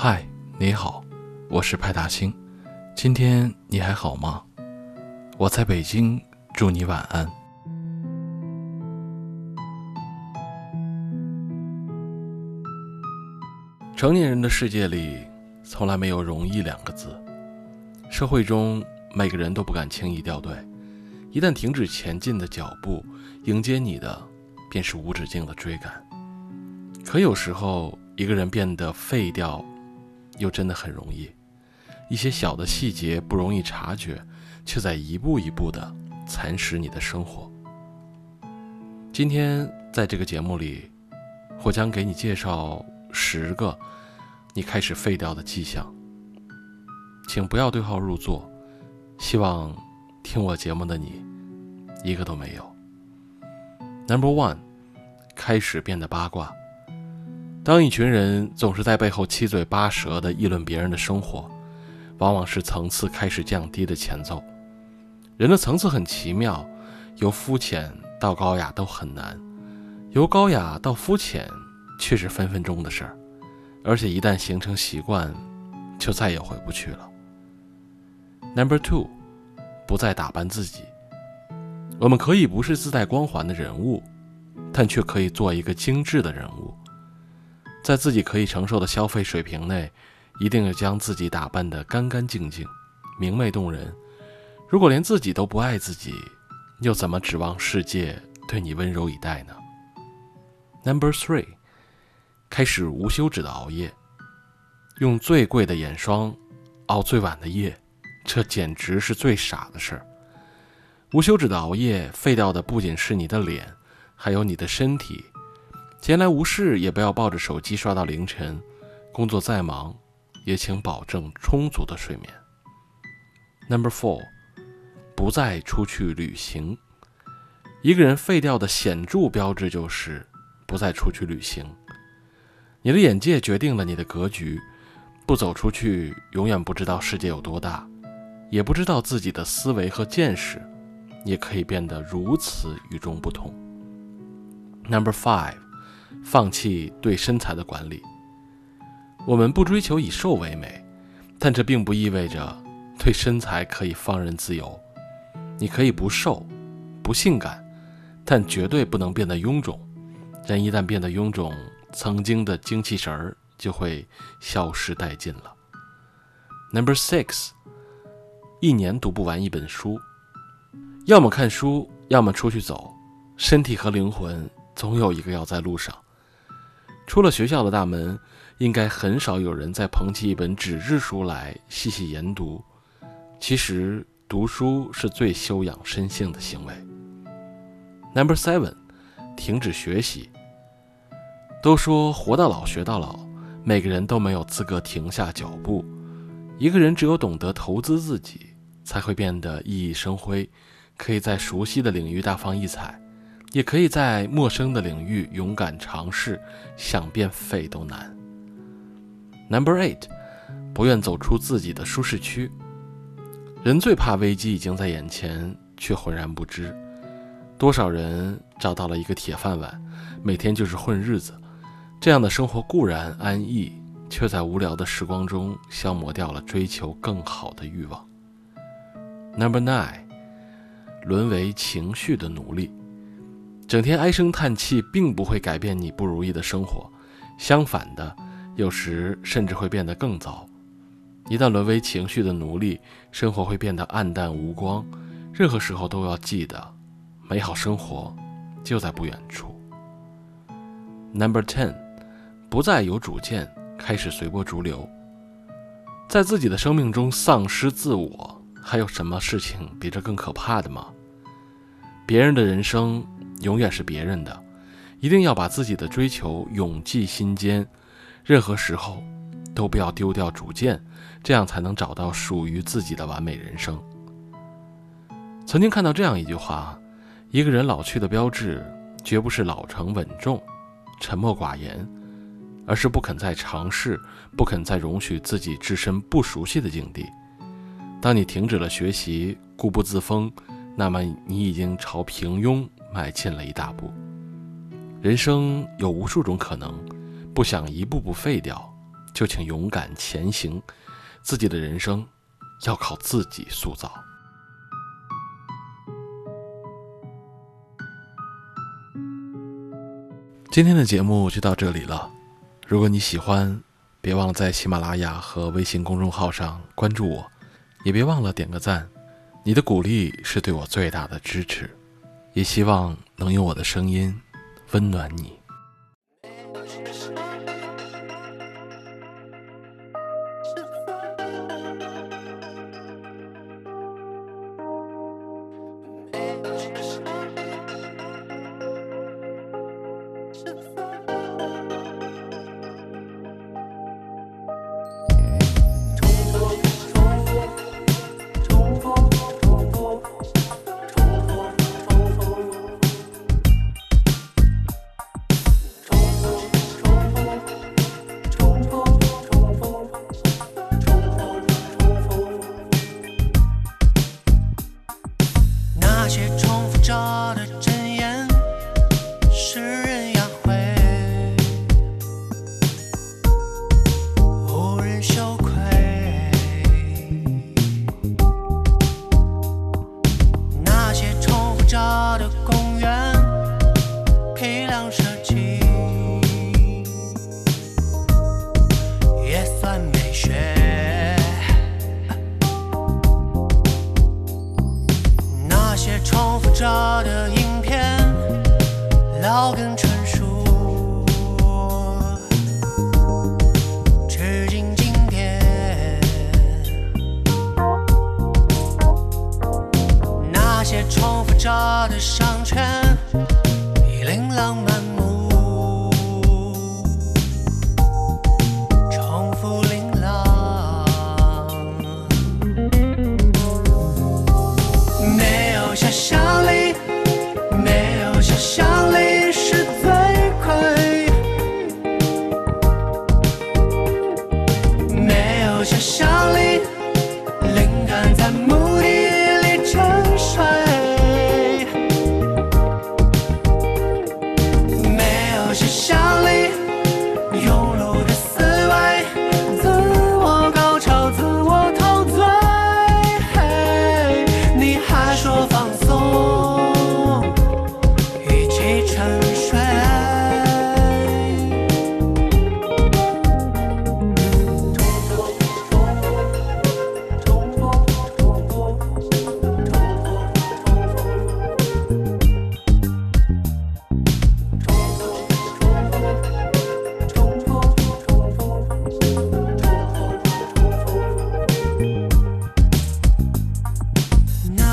嗨，你好，我是派大星。今天你还好吗？我在北京，祝你晚安。成年人的世界里，从来没有容易两个字。社会中，每个人都不敢轻易掉队，一旦停止前进的脚步，迎接你的便是无止境的追赶。可有时候，一个人变得废掉。又真的很容易，一些小的细节不容易察觉，却在一步一步的蚕食你的生活。今天在这个节目里，我将给你介绍十个你开始废掉的迹象，请不要对号入座。希望听我节目的你，一个都没有。Number one，开始变得八卦。当一群人总是在背后七嘴八舌地议论别人的生活，往往是层次开始降低的前奏。人的层次很奇妙，由肤浅到高雅都很难，由高雅到肤浅却是分分钟的事儿。而且一旦形成习惯，就再也回不去了。Number two，不再打扮自己。我们可以不是自带光环的人物，但却可以做一个精致的人物。在自己可以承受的消费水平内，一定要将自己打扮得干干净净、明媚动人。如果连自己都不爱自己，又怎么指望世界对你温柔以待呢？Number three，开始无休止的熬夜，用最贵的眼霜熬最晚的夜，这简直是最傻的事儿。无休止的熬夜废掉的不仅是你的脸，还有你的身体。闲来无事也不要抱着手机刷到凌晨，工作再忙，也请保证充足的睡眠。Number four，不再出去旅行。一个人废掉的显著标志就是不再出去旅行。你的眼界决定了你的格局，不走出去，永远不知道世界有多大，也不知道自己的思维和见识也可以变得如此与众不同。Number five。放弃对身材的管理。我们不追求以瘦为美，但这并不意味着对身材可以放任自由。你可以不瘦，不性感，但绝对不能变得臃肿。人一旦变得臃肿，曾经的精气神儿就会消失殆尽了。Number six，一年读不完一本书，要么看书，要么出去走。身体和灵魂总有一个要在路上。出了学校的大门，应该很少有人再捧起一本纸质书来细细研读。其实，读书是最修养身性的行为。Number seven，停止学习。都说活到老学到老，每个人都没有资格停下脚步。一个人只有懂得投资自己，才会变得熠熠生辉，可以在熟悉的领域大放异彩。也可以在陌生的领域勇敢尝试，想变废都难。Number eight，不愿走出自己的舒适区。人最怕危机已经在眼前，却浑然不知。多少人找到了一个铁饭碗，每天就是混日子，这样的生活固然安逸，却在无聊的时光中消磨掉了追求更好的欲望。Number nine，沦为情绪的奴隶。整天唉声叹气，并不会改变你不如意的生活，相反的，有时甚至会变得更糟。一旦沦为情绪的奴隶，生活会变得暗淡无光。任何时候都要记得，美好生活就在不远处。Number ten，不再有主见，开始随波逐流。在自己的生命中丧失自我，还有什么事情比这更可怕的吗？别人的人生。永远是别人的，一定要把自己的追求永记心间，任何时候都不要丢掉主见，这样才能找到属于自己的完美人生。曾经看到这样一句话：一个人老去的标志，绝不是老成稳重、沉默寡言，而是不肯再尝试，不肯再容许自己置身不熟悉的境地。当你停止了学习，固步自封，那么你已经朝平庸。迈进了一大步。人生有无数种可能，不想一步步废掉，就请勇敢前行，自己的人生要靠自己塑造。今天的节目就到这里了。如果你喜欢，别忘了在喜马拉雅和微信公众号上关注我，也别忘了点个赞。你的鼓励是对我最大的支持，也希望能用我的声音温暖你。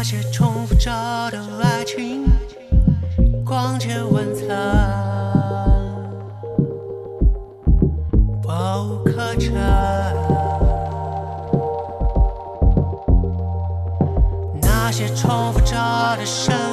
那些重复着的爱情，光鲜晚餐，我无可彻。那些重复着的生。